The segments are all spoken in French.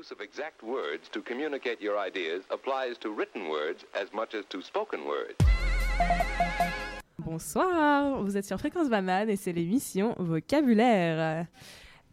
use of exact words to communicate your ideas applies to written words as much as to spoken words. Bonsoir, vous êtes sur Fréquence Banane et c'est l'émission Vocabulaire.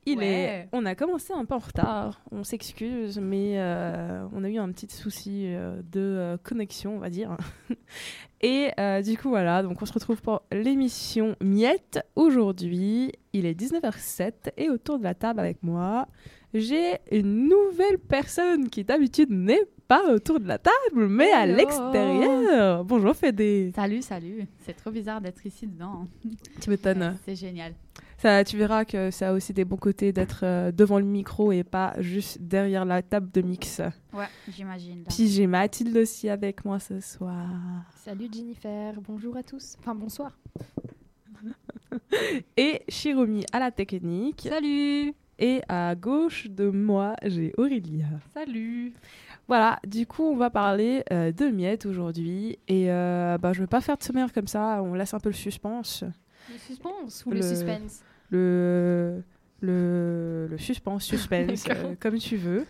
Il Ouais. est, on a commencé un peu en retard, on s'excuse, mais euh, on a eu un petit souci euh, de euh, connexion, on va dire. et euh, du coup, voilà, donc on se retrouve pour l'émission Miette. Aujourd'hui, il est 19h07 et autour de la table avec moi, j'ai une nouvelle personne qui d'habitude n'est pas autour de la table, mais à l'extérieur. Bonjour Fédé. Salut, salut. C'est trop bizarre d'être ici dedans. Tu m'étonnes. C'est génial. Ça, tu verras que ça a aussi des bons côtés d'être euh, devant le micro et pas juste derrière la table de mix. Ouais, j'imagine. Puis j'ai Mathilde aussi avec moi ce soir. Salut Jennifer, bonjour à tous. Enfin bonsoir. Et Shiromi à la technique. Salut. Et à gauche de moi, j'ai Aurélia. Salut. Voilà, du coup, on va parler euh, de miettes aujourd'hui. Et euh, bah, je ne vais pas faire de sommaire comme ça, on laisse un peu le suspense. Le suspense ou Le- le, suspense? Le, le, le suspense, suspense, euh, comme tu veux.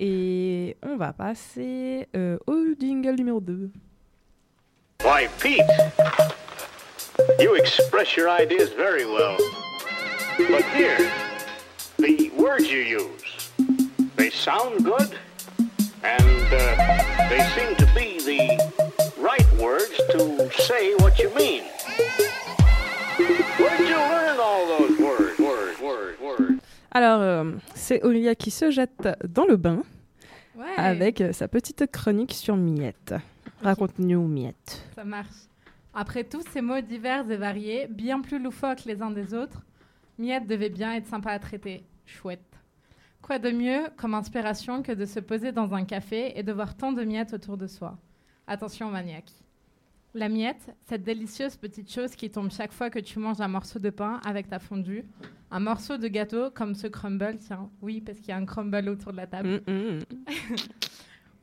Et on va passer euh, au jingle numéro 2. Why, Pete, you express your ideas very well. But here, the words you use, they sound good, and uh, they seem to be the right words to say what you mean. Where did you learn all those words? Words, words, words? Alors, euh, c'est Aurélia qui se jette dans le bain Ouais. avec euh, sa petite chronique sur Miette. Raconte-nous Miette. Ça marche. Après tous ces mots divers et variés, bien plus loufoques les uns des autres, Miette devait bien être sympa à traiter. Chouette. Quoi de mieux comme inspiration que de se poser dans un café et de voir tant de miettes autour de soi? Attention maniaque. La miette, cette délicieuse petite chose qui tombe chaque fois que tu manges un morceau de pain avec ta fondue, un morceau de gâteau comme ce crumble, tiens, oui, parce qu'il y a un crumble autour de la table. Mm, mm.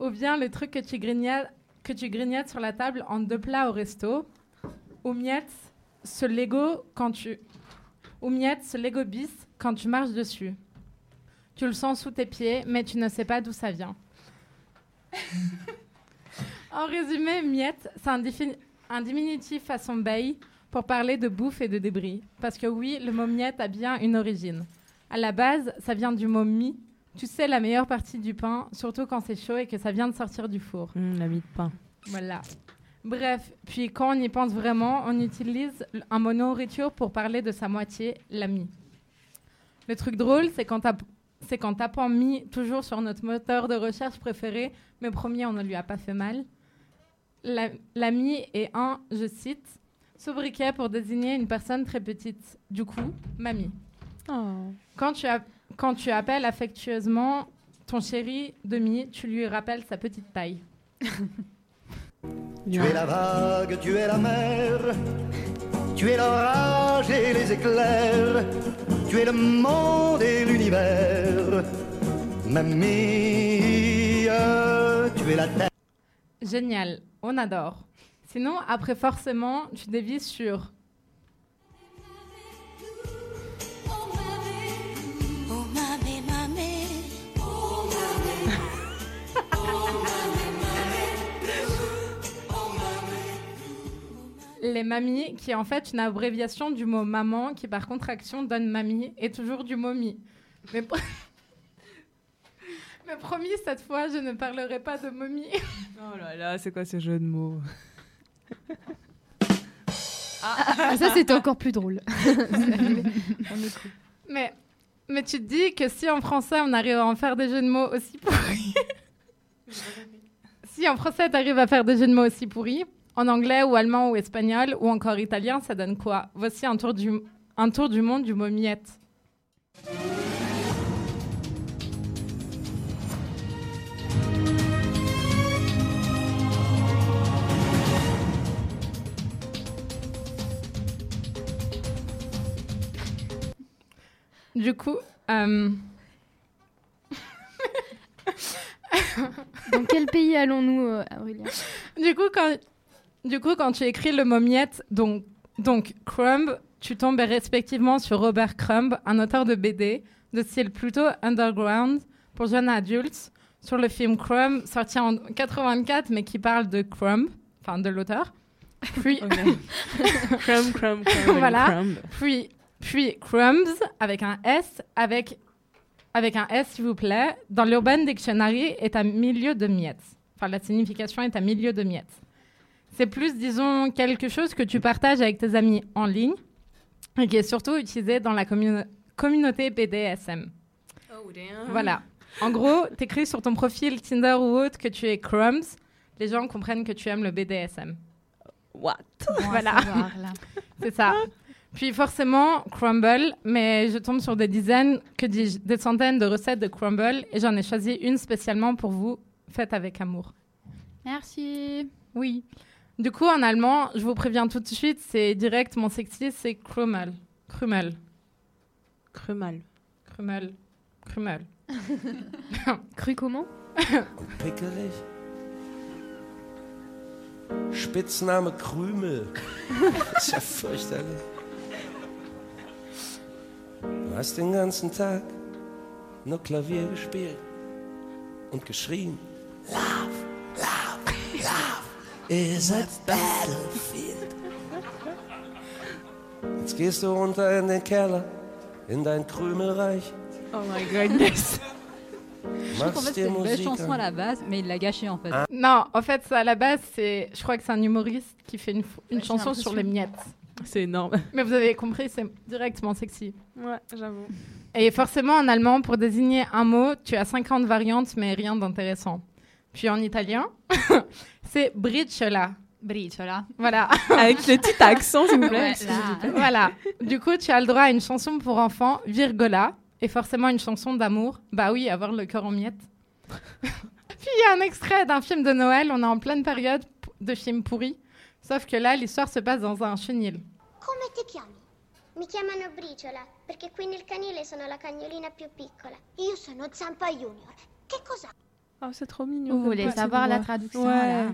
Ou bien le truc que tu grignotes, que tu grignotes sur la table en deux plats au resto. Ou miette, ce Lego quand tu... Ou miette, ce Lego bis quand tu marches dessus. Tu le sens sous tes pieds, mais tu ne sais pas d'où ça vient. en résumé, miette, c'est un, un diminutif façon bail pour parler de bouffe et de débris. Parce que oui, le mot miette a bien une origine. À la base, ça vient du mot mi, tu sais, la meilleure partie du pain, surtout quand c'est chaud et que ça vient de sortir du four. Mm, la mie de pain. Voilà. Bref, puis quand on y pense vraiment, on utilise un mot nourriture pour parler de sa moitié, l'ami. Le truc drôle, c'est qu'en tap- c'est qu'en tapant mi toujours sur notre moteur de recherche préféré, mais promis, on ne lui a pas fait mal. La- L'ami est un, je cite, sobriquet pour désigner une personne très petite. Du coup, mamie. Oh. Quand tu, quand tu appelles affectueusement ton chéri demi, tu lui rappelles sa petite taille. Tu es la vague, tu es la mer, tu es l'orage et les éclairs, tu es le monde et l'univers. Mamie, tu es la terre. Génial, on adore. Sinon, après forcément, tu dévises sur les mamies, qui est en fait une abréviation du mot maman, qui par contraction donne mamie, et toujours du mot mi. Mais, pro- Mais promis, cette fois, je ne parlerai pas de momie. Oh là là, c'est quoi ce jeu de mots Ah, Ça c'était encore plus drôle. Mais, mais tu te dis que si en français, on arrive à en faire des jeux de mots aussi pourris... si en français, tu arrives à faire des jeux de mots aussi pourris, en anglais ou allemand ou espagnol ou encore italien, ça donne quoi? Voici un tour du, un tour du monde du mot miette. Du coup, euh, Dans quel pays allons-nous, euh, Aurélien? du coup, quand, du coup, quand tu écris le mot miette, donc, donc crumb, tu tombes respectivement sur Robert Crumb, un auteur de BD de style plutôt underground, pour jeunes adultes sur le film Crumb, sorti en 84, mais qui parle de Crumb, enfin de l'auteur. Puis, crumb, crumb, crumb. Voilà. crumb. puis, puis Crumbs avec un S, avec, avec un S s'il vous plaît, dans l'Urban Dictionary est un milieu de miettes. Enfin, la signification est un milieu de miettes. C'est plus, disons, quelque chose que tu partages avec tes amis en ligne et qui est surtout utilisé dans la commu- communauté BDSM. Voilà. En gros, t'écris sur ton profil Tinder ou autre que tu es Crumbs, les gens comprennent que tu aimes le BDSM. What? Voilà. C'est ça. Puis forcément, crumble, mais je tombe sur des dizaines, que dis-je, des centaines de recettes de crumble et j'en ai choisi une spécialement pour vous, faite avec amour. Merci. Oui. Du coup, en allemand, je vous préviens tout de suite, c'est direct, mon sexy, c'est Krummel. Krummel. Crumal. Krummel. Krummel. Cru comment? Pickelig. Spitzname Krümel. ist ja fürchterlich. Du hast den ganzen Tag nur Klavier gespielt und geschrien. Love, love, love is a battlefield. Jetzt gehst du runter in den Keller, in dein Krümelreich, Oh my goodness. Je trouve qu'en fait, c'est une belle chanson à an. la base, mais il l'a gâchée en fait. Non, en fait, ça, à la base, c'est, je crois que c'est un humoriste qui fait une, f- une Ouais, j'ai chanson sur les miettes. C'est énorme. Mais vous avez compris, c'est directement sexy. Ouais, j'avoue. Et forcément, en allemand, pour désigner un mot, tu as 50 variantes, mais rien d'intéressant. Puis en italien, c'est briciola. Bridge, voilà. Avec le petit accent, s'il vous plaît. Ouais, là. voilà. Du coup, tu as le droit à une chanson pour enfants, virgola, et forcément une chanson d'amour. Bah oui, avoir le cœur en miettes. Puis il y a un extrait d'un film de Noël, on est en pleine période de film pourri. Sauf que là, l'histoire se passe dans un chenil. Come ti chiami? Mi chiamano Briciola, perché qui nel canile sono la cagnolina più piccola. Io sono Zampa Junior. Che cos'ha? Oh, c'est trop mignon. Vous voulez savoir la traduction Ouais.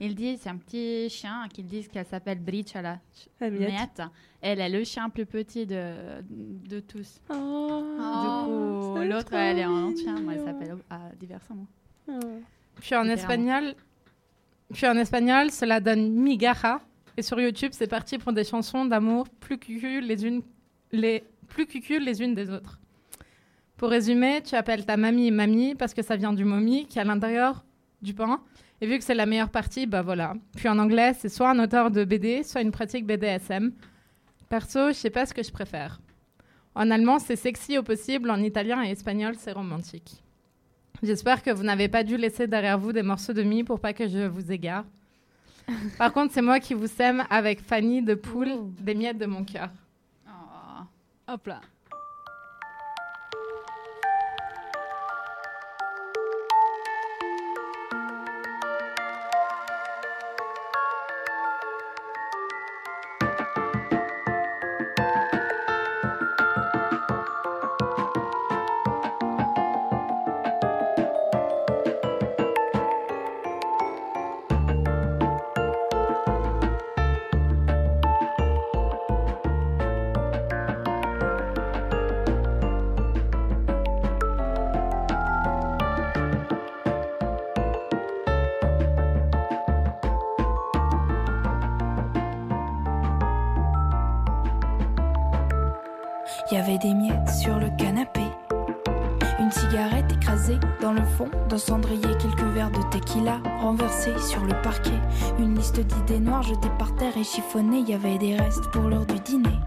Ils disent, c'est un petit chien qu'ils disent qu'elle s'appelle Briciola. La miette. Elle est le chien plus petit de, de tous. Oh, du coup, l'autre, elle est en chien, moi, elle s'appelle à diversement. Oh. Puis en Littéralement. espagnol, puis en espagnol, cela donne migaja. Et sur YouTube, c'est parti pour des chansons d'amour plus cucu les unes, les plus les unes des autres. Pour résumer, tu appelles ta mamie mamie parce que ça vient du momie qui est à l'intérieur du pain. Et vu que c'est la meilleure partie, bah voilà. Puis en anglais, c'est soit un auteur de BD, soit une pratique BDSM. Perso, je sais pas ce que je préfère. En allemand, c'est sexy au possible. En italien et espagnol, c'est romantique. J'espère que vous n'avez pas dû laisser derrière vous des morceaux de mie pour pas que je vous égare. Par contre, c'est moi qui vous sème avec Fanny de Poule, des miettes de mon cœur. Oh. Hop là. D'un cendrier, quelques verres de tequila renversés sur le parquet. Une liste d'idées noires jetées par terre et chiffonnées. Y avait des restes pour l'heure du dîner.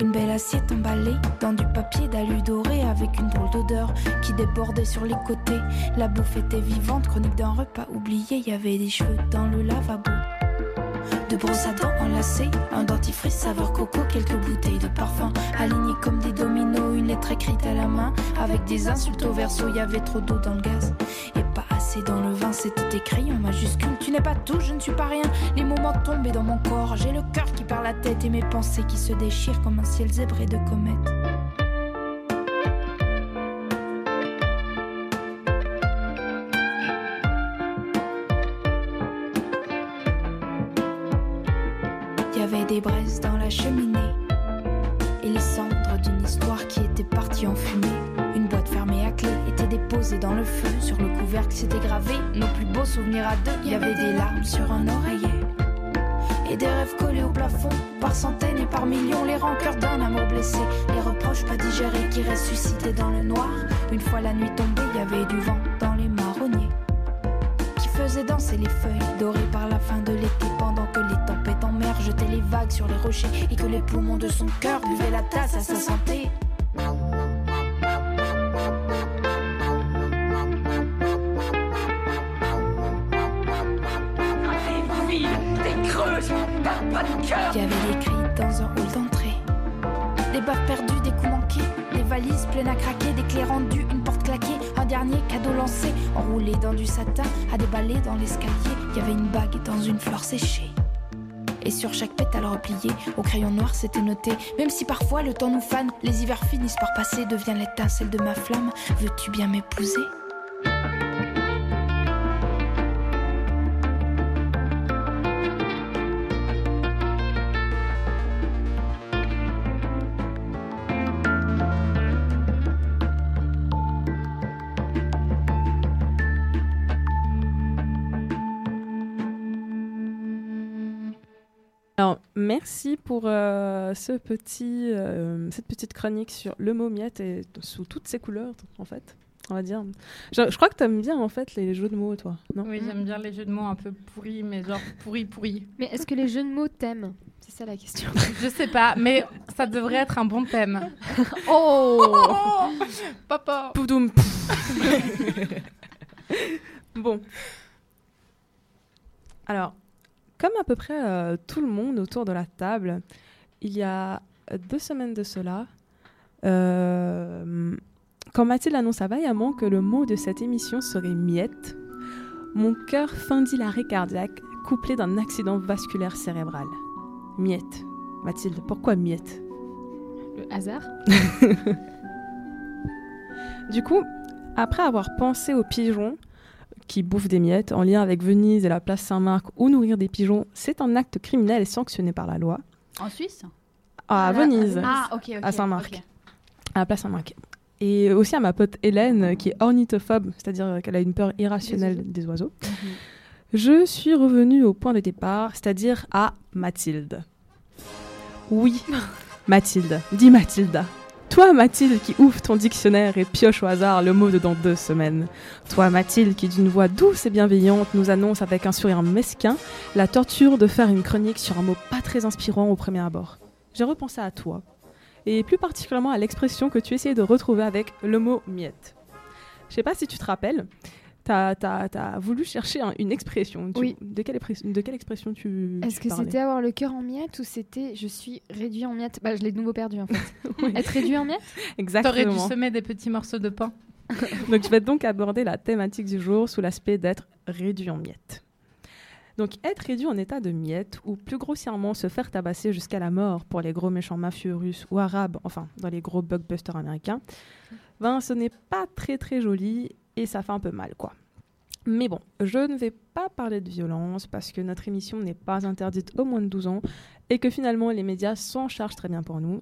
Une belle assiette emballée dans du papier d'alu doré avec une drôle d'odeur qui débordait sur les côtés. La bouffe était vivante, chronique d'un repas oublié. Y avait des cheveux dans le lavabo. De brosse à dents enlacées, un dentifrice saveur coco, quelques bouteilles de parfum alignées comme des dominos, une lettre écrite à la main avec des insultes au verso. Y avait trop d'eau dans le gaz et pas assez dans le vin. C'était écrit en majuscule. Tu n'es pas tout, je ne suis pas rien. Les moments tombaient dans mon corps. J'ai le cœur qui perd la tête et mes pensées qui se déchirent comme un ciel zébré de comètes. Qui était partie en fumée. Une boîte fermée à clé était des posé dans le feu. Sur le couvercle, c'était gravé nos plus beaux souvenirs à deux. Il y avait des larmes sur un oreiller. Et des rêves collés au plafond, par centaines et par millions, les rancœurs d'un amour blessé, les reproches pas digérés qui ressuscitaient dans le noir. Une fois la nuit tombée, il y avait du vent dans les marronniers, qui faisait danser les feuilles dorées par la fin de l'été, pendant que les tempêtes en mer jetaient les vagues sur les rochers et que les poumons de son cœur buvaient la tasse à sa santé. Il y avait des dans un hall d'entrée. Des baves perdues, des coups manqués, des valises pleines à craquer, des clés rendues, une porte claquée, un dernier cadeau lancé, enroulé dans du satin, à déballer dans l'escalier. Il y avait une bague dans une fleur séchée. Et sur chaque pétale replié, au crayon noir, c'était noté. Même si parfois le temps nous fane, les hivers finissent par passer, devient l'étincelle de ma flamme. Veux-tu bien m'épouser? Merci pour euh, ce petit, euh, cette petite chronique sur le mot miette et sous toutes ses couleurs, en fait, on va dire. Je, je crois que tu aimes bien, en fait, les jeux de mots, toi, non? Oui, j'aime bien les jeux de mots un peu pourris, mais genre pourris, pourris. Mais est-ce que les jeux de mots t'aiment? C'est ça la question. Je sais pas, mais ça devrait être un bon thème. Oh, Papa Poudoum. bon. Alors, comme à peu près euh, tout le monde autour de la table, il y a deux semaines de cela, euh, quand Mathilde annonça vaillamment que le mot de cette émission serait miette, mon cœur fendit l'arrêt cardiaque couplé d'un accident vasculaire cérébral. Miette. Mathilde, pourquoi miette? Le hasard? Du coup, après avoir pensé aux pigeons qui bouffent des miettes en lien avec Venise et la place Saint-Marc ou nourrir des pigeons, c'est un acte criminel et sanctionné par la loi. En Suisse? À Venise, Ah, ok, ok. à Saint-Marc, à la place Saint-Marc. Et aussi à ma pote Hélène, qui est ornithophobe, c'est-à-dire qu'elle a une peur irrationnelle des oiseaux. Je suis revenue au point de départ, c'est-à-dire à Mathilde. Oui, Mathilde. Dis Mathilda. Toi, Mathilde, qui ouvre ton dictionnaire et pioche au hasard le mot de dans deux semaines. Toi, Mathilde, qui d'une voix douce et bienveillante nous annonce avec un sourire mesquin la torture de faire une chronique sur un mot pas très inspirant au premier abord. J'ai repensé à toi, et plus particulièrement à l'expression que tu essayais de retrouver avec le mot miette. Je sais pas si tu te rappelles, t'as as, voulu chercher un- une expression. Tu- Oui. De quelle, de quelle expression tu. Est-ce tu que c'était avoir le cœur en miettes ou c'était je suis réduit en miettes? Bah, je l'ai de nouveau perdu en fait. Oui. Être réduit en miettes? T'aurais Exactement. dû semer des petits morceaux de pain. Donc, je vais donc aborder la thématique du jour sous l'aspect d'être réduit en miettes. Donc, être réduit en état de miettes, ou plus grossièrement se faire tabasser jusqu'à la mort pour les gros méchants mafieux russes ou arabes, enfin, dans les gros blockbusters américains, ben, ce n'est pas très très joli et ça fait un peu mal, quoi. Mais bon, je ne vais pas parler de violence parce que notre émission n'est pas interdite aux moins de 12 ans et que finalement les médias s'en chargent très bien pour nous.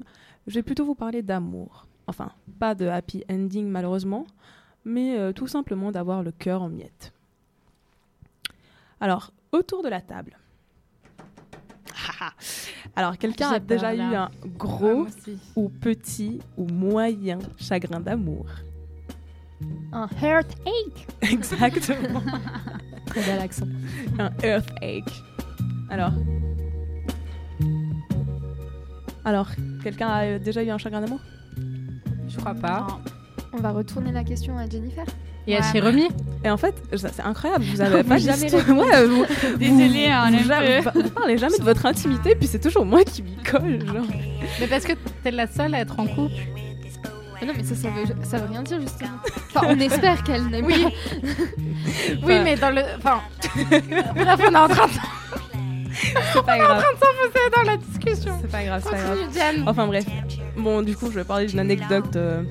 Je vais plutôt vous parler d'amour. Enfin, pas de happy ending malheureusement, mais euh, tout simplement d'avoir le cœur en miettes. Alors, autour de la table. Alors, quelqu'un a déjà eu un Ah, gros aussi. ou petit ou moyen chagrin d'amour. Un heartache Exactement. Très bel accent. un earthquake. Alors? Alors, quelqu'un a euh, déjà eu un chagrin d'amour? Je crois pas. On va retourner la question à Jennifer. Et à Ouais. Chérémy Et en fait, c'est incroyable, vous avez pas jamais. Ouais, vous, Désolée, vous, on vous, est ja- un peu- vous parlez jamais de votre intimité, puis c'est toujours moi qui m'y colle. Genre. Mais parce que t'es la seule à être en couple. Mais non, mais ça, ça veut, ça veut rien dire justement. Enfin, on espère qu'elle n'aime Oui. pas. Oui, mais dans le. Enfin. Bref, on est en train de C'est pas grave. s'enfoncer dans la discussion. C'est pas grave, c'est pas grave. Diane. Enfin bref. Bon, du coup, je vais parler d'une anecdote euh,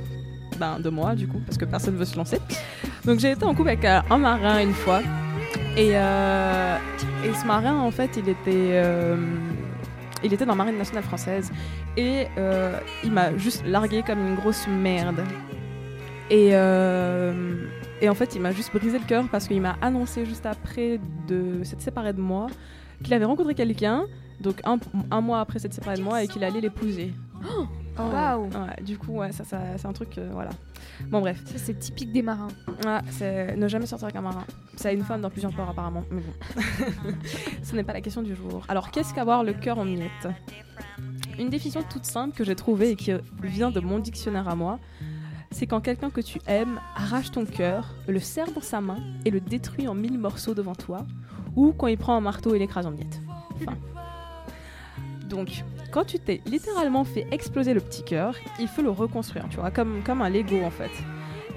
ben, de moi, du coup, parce que personne ne veut se lancer. Donc, j'ai été en couple avec euh, un marin une fois. Et, euh, et ce marin, en fait, il était, il était dans la marine nationale française. Et euh, il m'a juste largué comme une grosse merde. Et, euh, Et en fait, il m'a juste brisé le cœur parce qu'il m'a annoncé juste après de s'être séparé de moi qu'il avait rencontré quelqu'un, donc un, un mois après s'être séparé de moi, et qu'il allait l'épouser. Waouh. Ouais, du coup, ouais, ça, ça- c'est un truc, euh, voilà. Bon, bref. Ça, c'est typique des marins. Ouais, c'est ne jamais sortir avec un marin. Ça a une femme dans plusieurs ports, apparemment. Mais bon. Ce n'est pas la question du jour. Alors, qu'est-ce qu'avoir le cœur en miettes Une définition toute simple que j'ai trouvée et qui vient de mon dictionnaire à moi, c'est quand quelqu'un que tu aimes arrache ton cœur, le serre dans sa main et le détruit en mille morceaux devant toi, ou quand il prend un marteau et l'écrase en miettes. Fin. Donc, quand tu t'es littéralement fait exploser le petit cœur, il faut le reconstruire, tu vois, comme, comme un Lego en fait.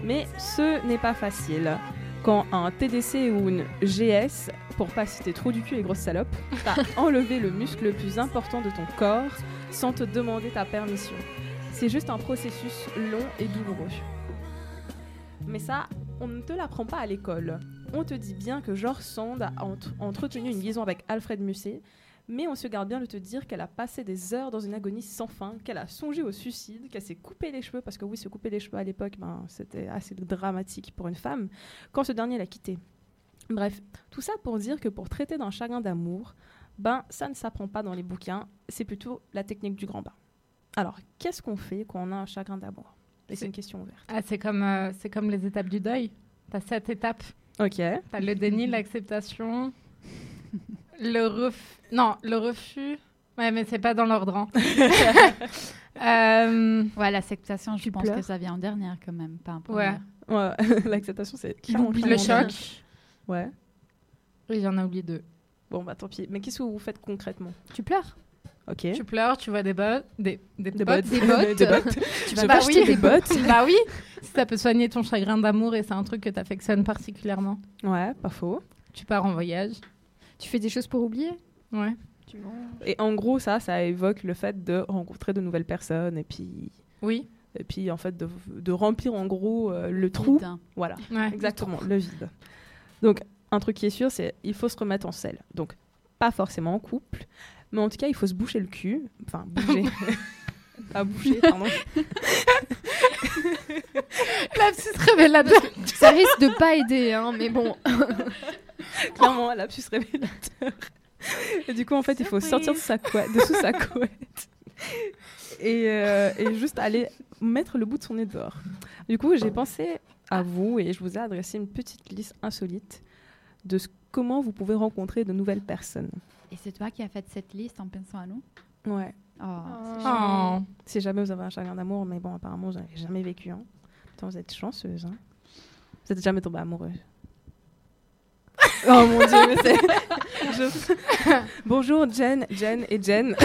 Mais ce n'est pas facile. Quand un TDC ou une GS, pour pas citer trop du cul et grosse salope, t'as enlevé le muscle le plus important de ton corps sans te demander ta permission. C'est juste un processus long et douloureux. Mais ça, on ne te l'apprend pas à l'école. On te dit bien que George Sand a ent- entretenu une liaison avec Alfred Musset, mais on se garde bien de te dire qu'elle a passé des heures dans une agonie sans fin, qu'elle a songé au suicide, qu'elle s'est coupé les cheveux, parce que oui, se couper les cheveux à l'époque, ben, c'était assez dramatique pour une femme, quand ce dernier l'a quittée. Bref, tout ça pour dire que pour traiter d'un chagrin d'amour, ben, ça ne s'apprend pas dans les bouquins, c'est plutôt la technique du grand bain. Alors, qu'est-ce qu'on fait quand on a un chagrin d'amour? Et c'est une question ouverte. Ah, c'est comme, euh, c'est comme les étapes du deuil. T'as sept étapes. Ok. T'as le déni, l'acceptation, le refus. Non, le refus. Ouais, mais c'est pas dans l'ordre. hein. Euh, Ouais, l'acceptation, je Tu pense pleures que ça vient en dernière quand même, pas en Ouais. première. Ouais, l'acceptation, c'est Le choc. Ouais. Oui, j'en ai oublié deux. Bon, bah tant pis. Mais qu'est-ce que vous faites concrètement? Tu pleures Ok. Tu pleures, tu vois des bottes, des, des, Des bottes, bottes. des bottes. Des bottes. tu vas bah acheter oui. des bottes. bah oui. Si ça peut soigner ton chagrin d'amour et c'est un truc que t'affectionnes particulièrement. Ouais, pas faux. Tu pars en voyage. Tu fais des choses pour oublier? Ouais. Tu. Et en gros, ça, ça évoque le fait de rencontrer de nouvelles personnes et puis, Oui. et puis en fait, de, de remplir en gros euh, le trou. Vide. Voilà, Ouais. exactement, le vide. Donc, un truc qui est sûr, c'est il faut se remettre en selle. Donc, pas forcément en couple, mais en tout cas, il faut se boucher le cul. Enfin, bouger. pas boucher, pardon. La petite révélateur. Ça risque de pas aider, hein, mais bon. Clairement, lapsus révélateur. Et du coup, en fait, il faut sortir de, sa couette, de sous sa couette et, euh, et juste aller mettre le bout de son nez dehors. Du coup, j'ai pensé à vous et je vous ai adressé une petite liste insolite de ce- comment vous pouvez rencontrer de nouvelles personnes. Et c'est toi qui as fait cette liste en pensant à nous? Ouais. Oh, c'est Oh. Si jamais vous avez un chagrin d'amour, mais bon, apparemment, vous n'avez jamais vécu. Hein. Putain, vous êtes chanceuse. Hein. Vous êtes jamais tombée amoureuse. oh mon dieu, mais c'est. Je- Bonjour, Jen, Jen et Jen.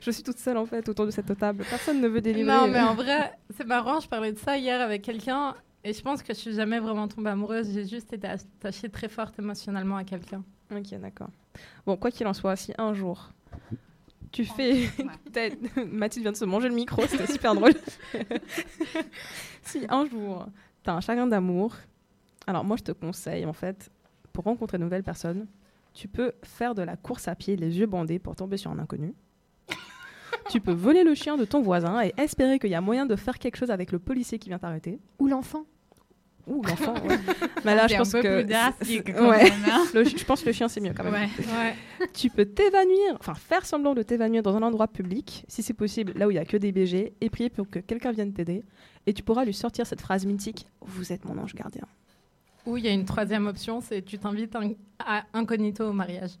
je suis toute seule en fait autour de cette table. Personne ne veut délivrer. Non, mais en vrai, c'est marrant. Je parlais de ça hier avec quelqu'un et je pense que je suis jamais vraiment tombée amoureuse. J'ai juste été attachée très forte émotionnellement à quelqu'un. Ok, d'accord. Bon, quoi qu'il en soit, si un jour tu fais. Peut-être- Mathilde vient de se manger le micro, c'était super drôle. si un jour tu as un chagrin d'amour, alors moi je te conseille en fait, pour rencontrer de nouvelles personnes, tu peux faire de la course à pied les yeux bandés pour tomber sur un inconnu. tu peux voler le chien de ton voisin et espérer qu'il y a moyen de faire quelque chose avec le policier qui vient t'arrêter. Ou l'enfant. Ou l'enfant. ouais. Mais là, C'est je un pense peu que. plus drastique, c'est- quand ouais. même, hein. Le je pense que le chien, c'est mieux quand même. Ouais. Ouais. Tu peux t'évanouir, enfin faire semblant de t'évanouir dans un endroit public, si c'est possible, là où il n'y a que des BG, et prier pour que quelqu'un vienne t'aider. Et tu pourras lui sortir cette phrase mythique Vous êtes mon ange gardien. Ou il y a une troisième option, c'est tu t'invites un- à incognito au mariage.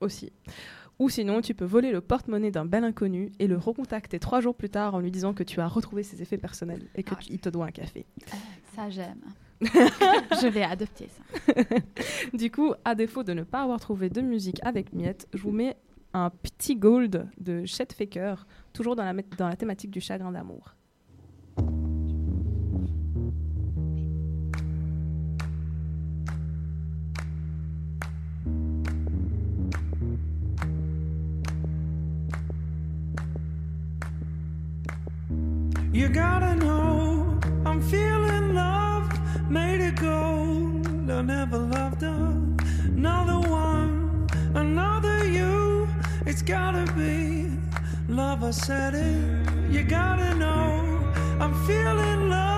Aussi. Ou sinon, tu peux voler le porte-monnaie d'un bel inconnu et le recontacter trois jours plus tard en lui disant que tu as retrouvé ses effets personnels et Ah qu'il te doit un café. Ça, j'aime. je vais adopter ça. Du coup, à défaut de ne pas avoir trouvé de musique avec Miette, je vous mets un petit gold de Chet Faker, toujours dans la, dans la thématique du chagrin d'amour. You gotta know I'm feeling love made it gold. I never loved another one, another you. It's gotta be love. I said it. You gotta know I'm feeling love,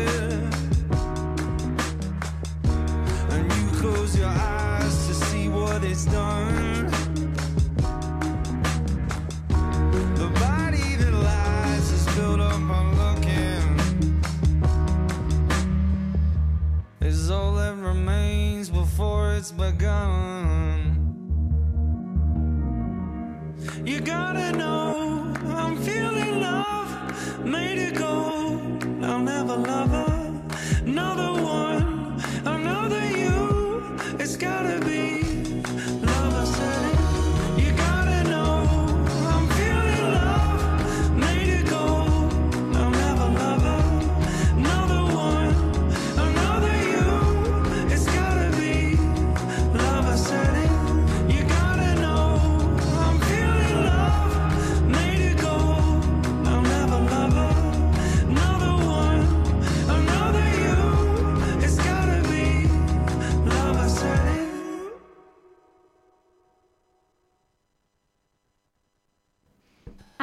Your eyes to see what it's done. The body that lies is built up on looking. Is all that remains before it's begun. You gotta know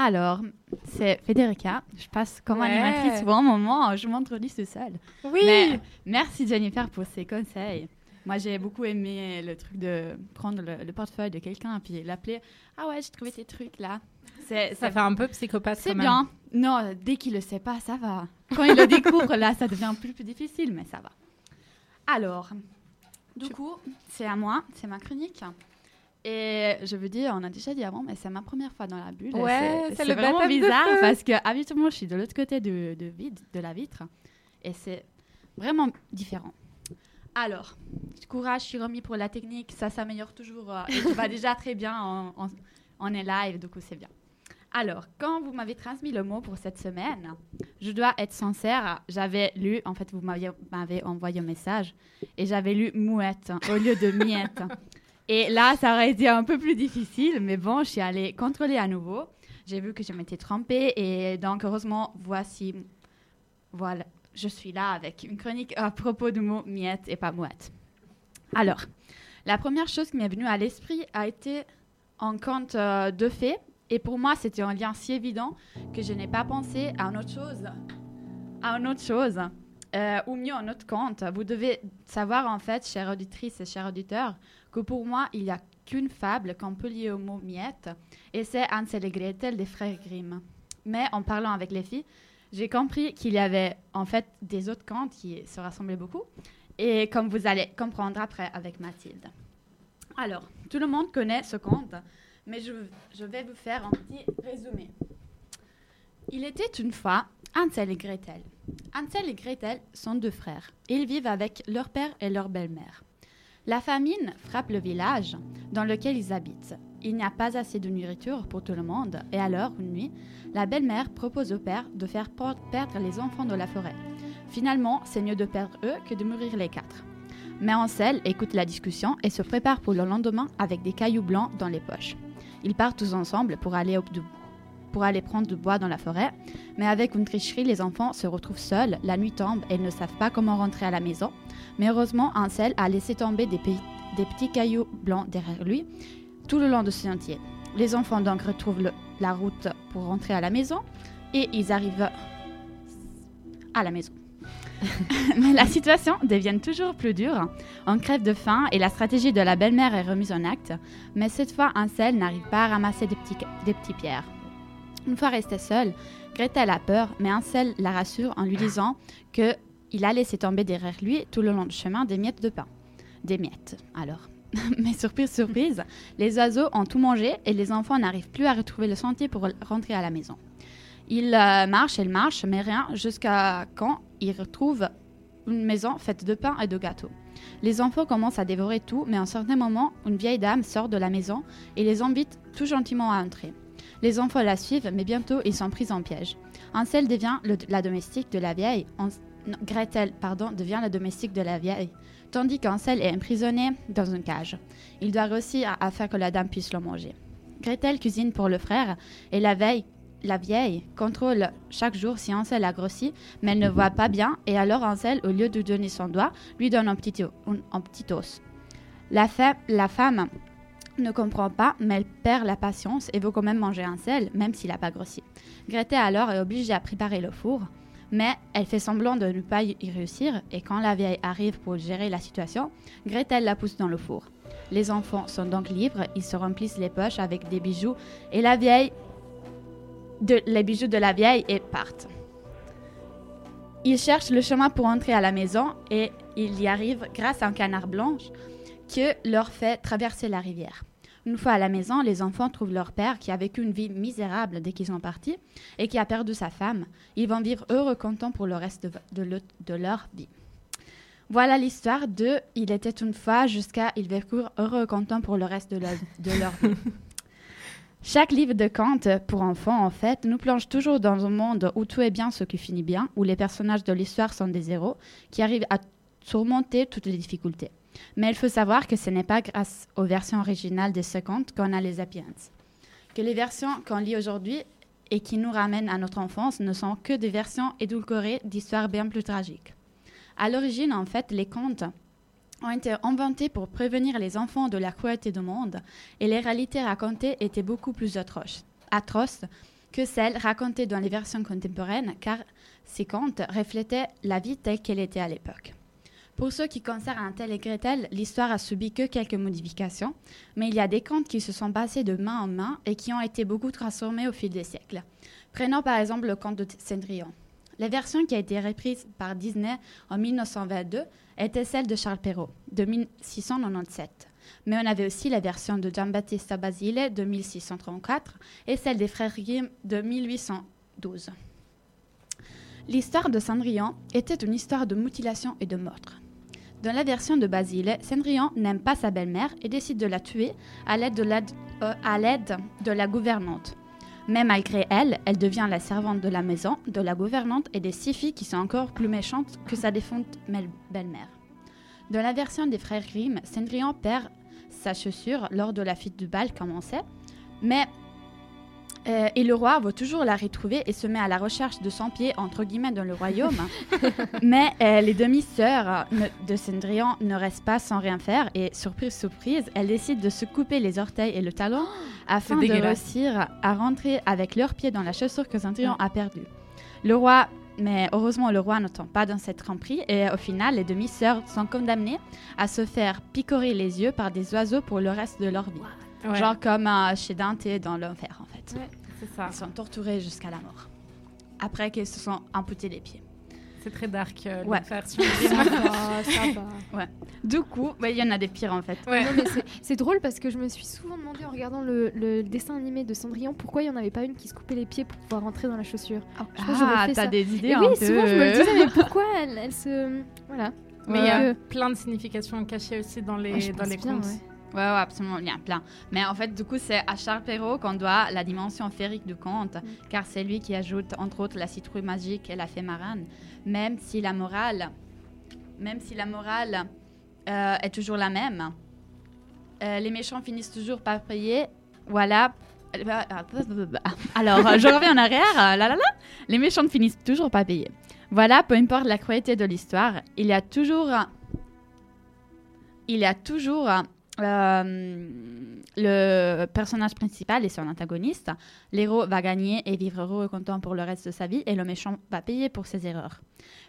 Alors, c'est Federica. Je passe comme Ouais. animatrice pour un moment. Je m'introduis tout seul. Oui. Mais merci Jennifer pour ces conseils. Moi, j'ai beaucoup aimé le truc de prendre le, le portefeuille de quelqu'un et puis l'appeler. Ah ouais, j'ai trouvé ces trucs là. C'est, Ça fait un peu psychopathe. C'est bien. Non, dès qu'il le sait pas, ça va. Quand il le découvre, là, ça devient plus, plus difficile, mais ça va. Alors, du coup, c'est à moi, c'est ma chronique. Et je veux dire, on a déjà dit avant, mais c'est ma première fois dans la bulle. Ouais, c'est vraiment bizarre parce que habituellement, je suis de l'autre côté de, de, vide, de la vitre. Et c'est vraiment différent. Alors, courage, je suis remis pour la technique, ça s'améliore toujours. euh, et tout va déjà très bien, on, on- on est live, du coup c'est bien. Alors, quand vous m'avez transmis le mot pour cette semaine, je dois être sincère, j'avais lu, en fait, vous m'avez envoyé un message, et j'avais lu mouette au lieu de miette. Et là, ça aurait été un peu plus difficile, mais bon, je suis allée contrôler à nouveau. J'ai vu que je m'étais trompée, et donc, heureusement, voici, voilà, je suis là avec une chronique à propos du mot miette et pas mouette. Alors, la première chose qui m'est venue à l'esprit a été un conte euh, de fées. Et pour moi, c'était un lien si évident que je n'ai pas pensé à une autre chose. À une autre chose. Euh, ou mieux, un autre conte. Vous devez savoir, en fait, chères auditrices et chers auditeurs, que pour moi, il n'y a qu'une fable qu'on peut lier au mot miette. Et c'est Hansel et Gretel des frères Grimm. Mais en parlant avec les filles, j'ai compris qu'il y avait en fait des autres contes qui se rassemblaient beaucoup. Et comme vous allez comprendre après avec Mathilde. Alors, tout le monde connaît ce conte, mais je vais vous faire un petit résumé. Il était une fois Hansel et Gretel. Hansel et Gretel sont deux frères. Ils vivent avec leur père et leur belle-mère. La famine frappe le village dans lequel ils habitent. il n'y a pas assez de nourriture pour tout le monde, et alors, une nuit, la belle-mère propose au père de faire perdre les enfants de la forêt. Finalement, c'est mieux de perdre eux que de mourir les quatre. Mais Ansel écoute la discussion et se prépare pour le lendemain avec des cailloux blancs dans les poches. Ils partent tous ensemble pour aller, au- du- pour aller prendre du bois dans la forêt, mais avec une tricherie, les enfants se retrouvent seuls, la nuit tombe et ils ne savent pas comment rentrer à la maison. Mais heureusement, Ansel a laissé tomber des, pe- des petits cailloux blancs derrière lui tout le long de ce sentier. Les enfants donc retrouvent la route pour rentrer à la maison et ils arrivent à la maison. Mais la situation devient toujours plus dure. On crève de faim et la stratégie de la belle-mère est remise en acte. Mais cette fois, Ansel n'arrive pas à ramasser des petits, des petits pierres. Une fois resté seul, Gretel a peur, mais Ansel la rassure en lui disant que il a laissé tomber derrière lui tout le long du chemin des miettes de pain. Des miettes, alors. mais surprise, surprise, les oiseaux ont tout mangé et les enfants n'arrivent plus à retrouver le sentier pour rentrer à la maison. Ils euh, marchent, ils marchent, mais rien jusqu'à quand ils retrouvent une maison faite de pain et de gâteaux. Les enfants commencent à dévorer tout, mais à un certain moment, une vieille dame sort de la maison et les invite tout gentiment à entrer. Les enfants la suivent, mais bientôt ils sont pris en piège. Ansel devient la domestique de la vieille. Gretel, pardon, devient la domestique de la vieille, tandis qu'Ansel est emprisonné dans une cage. Il doit réussir afin que la dame puisse le manger. Gretel cuisine pour le frère et la veille, la vieille contrôle chaque jour si Ansel a grossi, mais elle ne voit pas bien et alors Ansel, au lieu de donner son doigt, lui donne un petit, os. La, la femme ne comprend pas, mais elle perd la patience et veut quand même manger Ansel, même s'il n'a pas grossi. Gretel alors est obligée à préparer le four, mais elle fait semblant de ne pas y réussir et quand la vieille arrive pour gérer la situation, Gretel la pousse dans le four. Les enfants sont donc libres, ils se remplissent les poches avec des bijoux et la vieille les bijoux de la vieille et partent. Ils cherchent le chemin pour entrer à la maison et ils y arrivent grâce à un canard blanc que leur fait traverser la rivière. Une fois à la maison, les enfants trouvent leur père qui a vécu une vie misérable dès qu'ils sont partis et qui a perdu sa femme. Ils vont vivre heureux, contents pour le reste de, de le- de leur vie. Voilà l'histoire de Il était une fois jusqu'à Ils vécurent heureux, contents pour le reste de, leur- de leur vie. Chaque livre de contes pour enfants, en fait, nous plonge toujours dans un monde où tout est bien ce qui finit bien, où les personnages de l'histoire sont des héros qui arrivent à surmonter toutes les difficultés. Mais il faut savoir que ce n'est pas grâce aux versions originales de ce conte qu'on a les Happy Ends. Que les versions qu'on lit aujourd'hui et qui nous ramènent à notre enfance ne sont que des versions édulcorées d'histoires bien plus tragiques. À l'origine, en fait, les contes ont été inventés pour prévenir les enfants de la cruauté du monde et les réalités racontées étaient beaucoup plus atroces, atroces que celles racontées dans les versions contemporaines car ces contes reflétaient la vie telle qu'elle était à l'époque. Pour ce qui concerne Hansel et Gretel, l'histoire a subi que quelques modifications, mais il y a des contes qui se sont passés de main en main et qui ont été beaucoup transformés au fil des siècles. Prenons par exemple le conte de Cendrillon. La version qui a été reprise par Disney en 1922 était celle de Charles Perrault, de 1697. Mais on avait aussi la version de Giambattista Basile de 1634 et celle des frères Grimm de 1812. L'histoire de Cendrillon était une histoire de mutilation et de meurtre. Dans la version de Basile, Cendrillon n'aime pas sa belle-mère et décide de la tuer à l'aide de, la, euh, à l'aide de la gouvernante. Mais malgré elle, elle devient la servante de la maison, de la gouvernante et des six filles qui sont encore plus méchantes que sa défunte belle-mère. Dans la version des frères Grimm, Cendrillon perd sa chaussure lors de la fuite du bal, comme on sait, mais euh, et le roi veut toujours la retrouver et se met à la recherche de son pied, entre guillemets, dans le royaume. Mais euh, les demi-sœurs de Cendrillon ne restent pas sans rien faire et, surprise, surprise, elles décident de se couper les orteils et le talon afin de réussir à rentrer avec leurs pieds dans la chaussure que Cendrillon a perdue. Le roi, mais heureusement, le roi ne tombe pas dans cette tromperie et au final, les demi-sœurs sont condamnées à se faire picorer les yeux par des oiseaux pour le reste de leur vie. Ouais. Genre comme euh, chez Dante dans l'enfer, en fait. C'est ça. Ils sont torturés jusqu'à la mort. Après qu'ils se sont amputés les pieds. C'est très dark, euh, Ouais. va. Ouais. Du coup, ouais, il y en a des pires en fait. Non, mais c'est- drôle parce que je me suis souvent demandé en regardant le, le dessin animé de Cendrillon pourquoi il n'y en avait pas une qui se coupait les pieds pour pouvoir rentrer dans la chaussure. Je Ah, t'as des idées Et un oui, peu, souvent je me le disais, mais pourquoi elle, elle se. Voilà. Mais il y a plein de significations cachées aussi dans les, Ouais, dans les bien, contes. Ouais. Ouais, absolument, il y en a plein. Mais en fait, du coup, c'est à Charles Perrault qu'on doit la dimension féerique du conte, car c'est lui qui ajoute, entre autres, la citrouille magique et la fée marraine. Même si la morale, même si la morale euh, est toujours la même, euh, les méchants finissent toujours par payer. Voilà. Alors, euh, je reviens en arrière. là, là, là. Les méchants ne finissent toujours pas payer. Voilà, peu importe la cruauté de l'histoire, il y a toujours, il y a toujours euh, le personnage principal et son antagoniste. L'héros va gagner et vivre heureux et content pour le reste de sa vie, et le méchant va payer pour ses erreurs.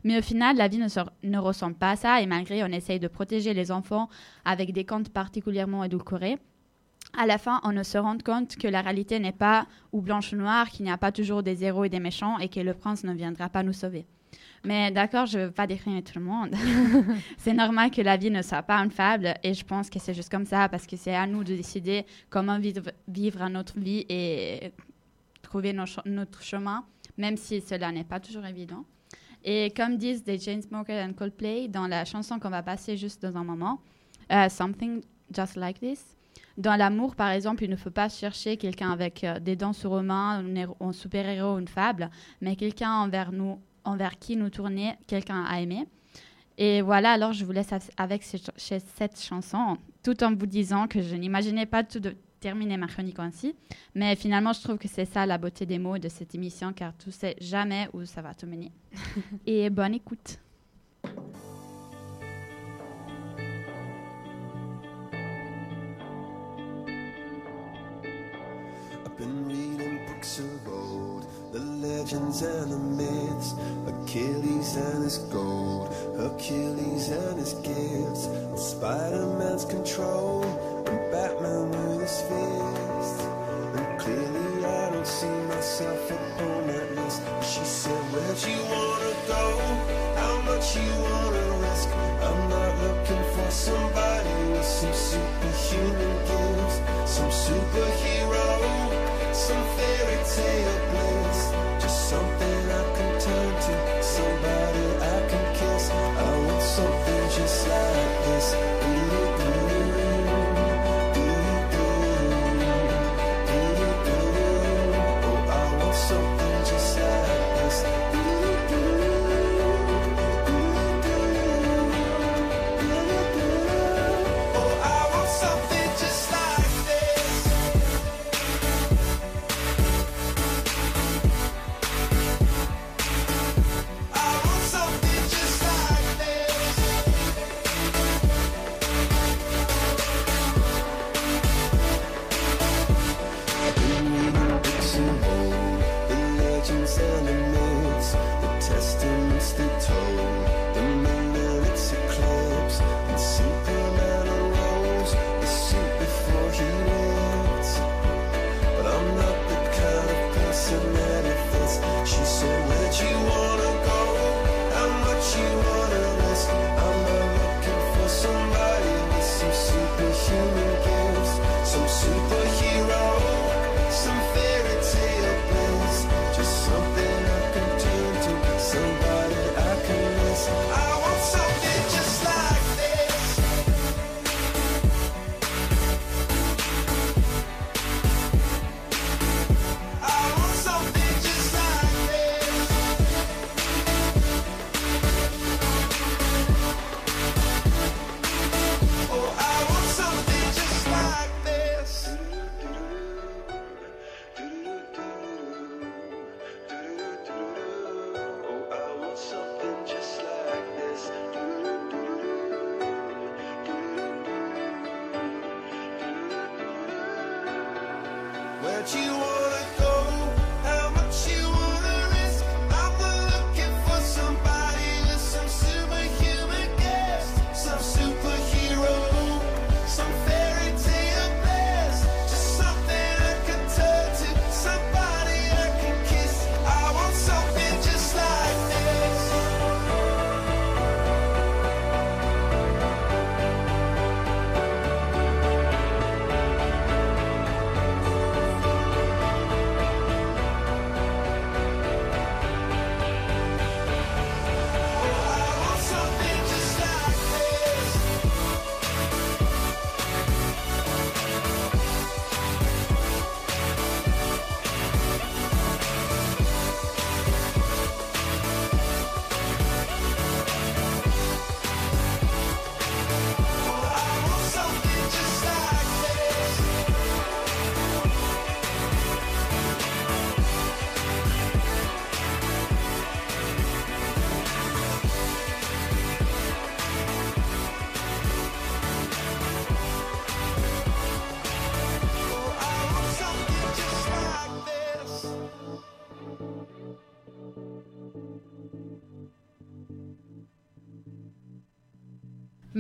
Mais au final, la vie ne, ne ressemble pas à ça, et malgré on essaye de protéger les enfants avec des contes particulièrement édulcorés, à la fin, on ne se rend compte que la réalité n'est pas ou blanche ou noire, qu'il n'y a pas toujours des héros et des méchants, et que le prince ne viendra pas nous sauver. Mais d'accord, je ne veux pas décrire tout le monde. c'est normal que la vie ne soit pas une fable, et je pense que c'est juste comme ça, parce que c'est à nous de décider comment vivre, vivre notre vie et trouver nos notre chemin, même si cela n'est pas toujours évident. Et comme disent des Chainsmokers and Coldplay dans la chanson qu'on va passer juste dans un moment, euh, Something Just Like This, dans l'amour, par exemple, il ne faut pas chercher quelqu'un avec euh, des dents sur les mains, un, héros- un super-héros, une fable, mais quelqu'un envers nous, envers qui nous tourner, quelqu'un à aimer. Et voilà, alors je vous laisse av- avec ce- cette chanson, tout en vous disant que je n'imaginais pas tout de terminer ma chronique ainsi, mais finalement je trouve que c'est ça la beauté des mots de cette émission, car tu sais jamais où ça va te mener. Et bonne écoute. I've been reading books of old, the legends and the myths, Achilles and his gold, Hercules and his gifts, and Spider-Man's control, and Batman with his fist. And clearly I don't see myself upon that list. And she said, Where'd you wanna go? How much you wanna risk? I'm not looking for somebody with some superhuman gifts, some superhero, some fairy tale something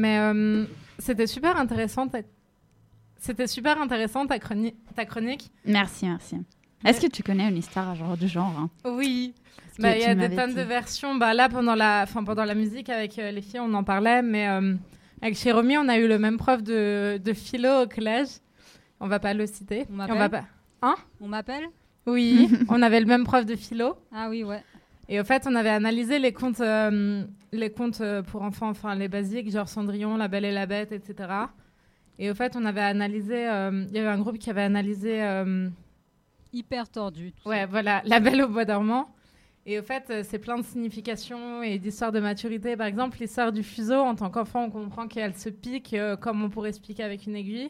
Mais euh, c'était super intéressant. ta- C'était super intéressant ta, chroni- ta chronique. Merci, merci. Est-ce que tu connais une histoire genre du genre hein? Oui. Bah, Il y a des tonnes dit? de versions. Bah, là, pendant la, enfin, pendant la musique, avec euh, les filles, on en parlait. Mais euh, avec Chéromy, on a eu le même prof de, de philo au collège. On va pas le citer. On m'appelle? va pas... Hein? On m'appelle? Oui, on avait le même prof de philo. Ah oui, ouais. Et au fait, on avait analysé les contes, euh, les contes euh, pour enfants, enfin les basiques, genre Cendrillon, La Belle et la Bête, etc. Et au fait, on avait analysé, euh, il y avait un groupe qui avait analysé, euh, Hyper tordu. tout ouais, voilà, La Belle au Bois dormant. Et au fait, c'est plein de significations et d'histoires de maturité. Par exemple, l'histoire du fuseau, en tant qu'enfant, on comprend qu'elle se pique euh, comme on pourrait se piquer avec une aiguille.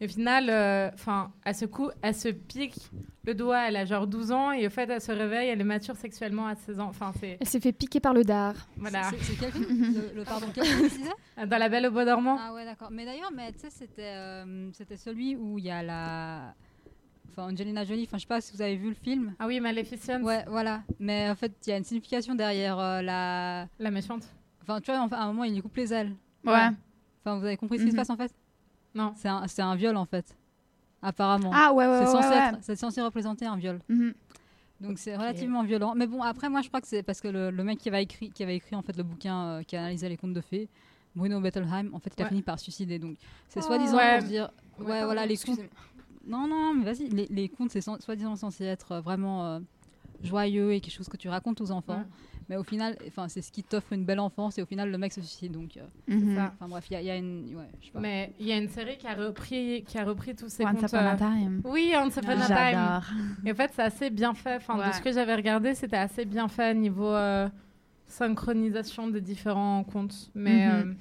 Et au final, euh, enfin, elle se cou- elle se pique le doigt, elle a genre 12 ans, et au fait, elle se réveille, elle est mature sexuellement à 16 ans. Enfin, c'est... Elle s'est fait piquer par le dard. Voilà. C'est c'est quel film le, le- Pardon, quel film tu disais Dans La Belle au Bois dormant. Ah ouais, d'accord. Mais d'ailleurs, mais tu sais, c'était euh, c'était celui où il y a la. Enfin, Angelina Jolie, enfin, je sais pas si vous avez vu le film. Ah oui, Maleficent. Ouais, voilà. Mais en fait, il y a une signification derrière euh, la. La méchante. Enfin, tu vois, enfin, à un moment, il lui coupe les ailes. Ouais. Enfin, vous avez compris ce qui se Mhm. passe en fait? Non. C'est un, c'est un viol en fait. Apparemment. Ah, ouais, ouais, C'est ouais, censé, ouais. être- c'est censé représenter un viol. Mhm. Donc c'est relativement violent. Mais bon, après, moi, je crois que c'est parce que le, le mec qui avait écrit, qui avait écrit en fait le bouquin euh, qui analysait les contes de fées, Bruno Bettelheim, en fait, il a fini par se suicider. Donc c'est Oh. soi-disant pour dire, ouais, voilà, les contes. Non, non, mais vas-y, les, les contes, c'est soi-disant censé être vraiment euh, joyeux et quelque chose que tu racontes aux enfants. Ouais. Mais au final, enfin, c'est ce qui t'offre une belle enfance et au final, le mec se suicide. Donc, euh, Mhm. enfin bref, il y, a- il y a une, ouais, je sais pas. Mais il y a une série qui a repris, qui a repris tous ces Once. Upon a euh, Time. Oui, Once Upon a Time. J'adore. Et en fait, c'est assez bien fait. Enfin, Ouais. de ce que j'avais regardé, c'était assez bien fait niveau euh, synchronisation des différents contes. Mais Mhm. euh,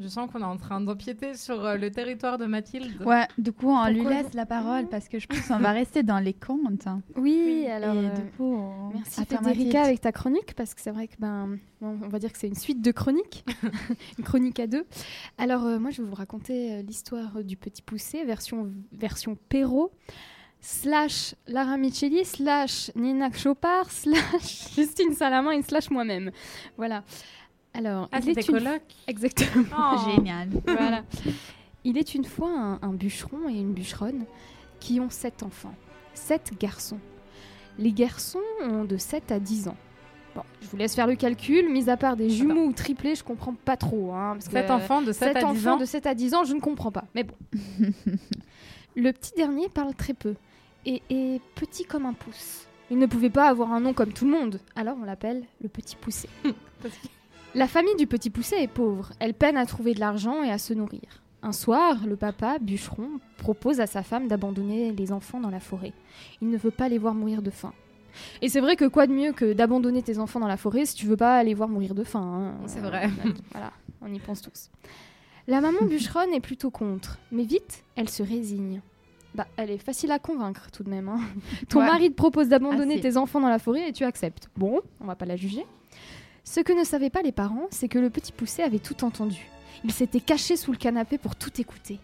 je sens qu'on est en train d'empiéter sur euh, le territoire de Mathilde. Ouais, du coup, on lui laisse la parole parce que je pense qu'on va rester dans les contes. Oui, alors. Et euh, du coup, on- Merci Federica avec ta chronique parce que c'est vrai que ben bon, on va dire que c'est une suite de chroniques, une chronique à deux. Alors euh, moi je vais vous raconter euh, l'histoire du petit poussé version version Perrault slash Lara Micheli slash Nina Chopard slash Justine Salamin et slash moi-même. Voilà. Alors Ah, il est c'était une- Exactement. Oh. Génial. Voilà. Il est une fois un, un bûcheron et une bûcheronne qui ont sept enfants. Sept garçons. Les garçons ont de 7 à 10 ans. Bon, je vous laisse faire le calcul. Mis à part des jumeaux ou triplés, je comprends pas trop. Hein, parce Sept que- enfants de 7 sept à 10 enfants ans. de 7 à 10 ans, je ne comprends pas. Mais bon. le petit dernier parle très peu et est petit comme un pouce. Il ne pouvait pas avoir un nom comme tout le monde, alors on l'appelle le petit poussé. Parce que- La famille du petit poussé est pauvre. Elle peine à trouver de l'argent et à se nourrir. Un soir, le papa, bûcheron, propose à sa femme d'abandonner les enfants dans la forêt. Il ne veut pas les voir mourir de faim. Et c'est vrai que quoi de mieux que d'abandonner tes enfants dans la forêt si tu veux pas les voir mourir de faim hein. C'est Euh, vrai. voilà, on y pense tous. La maman bûcheronne est plutôt contre, mais vite, elle se résigne. Bah, elle est facile à convaincre tout de même. hein. Ton Ouais. mari te propose d'abandonner tes enfants dans la forêt et tu acceptes. Bon, on va pas la juger. Ce que ne savaient pas les parents, c'est que le petit poussé avait tout entendu. Il s'était caché sous le canapé pour tout écouter.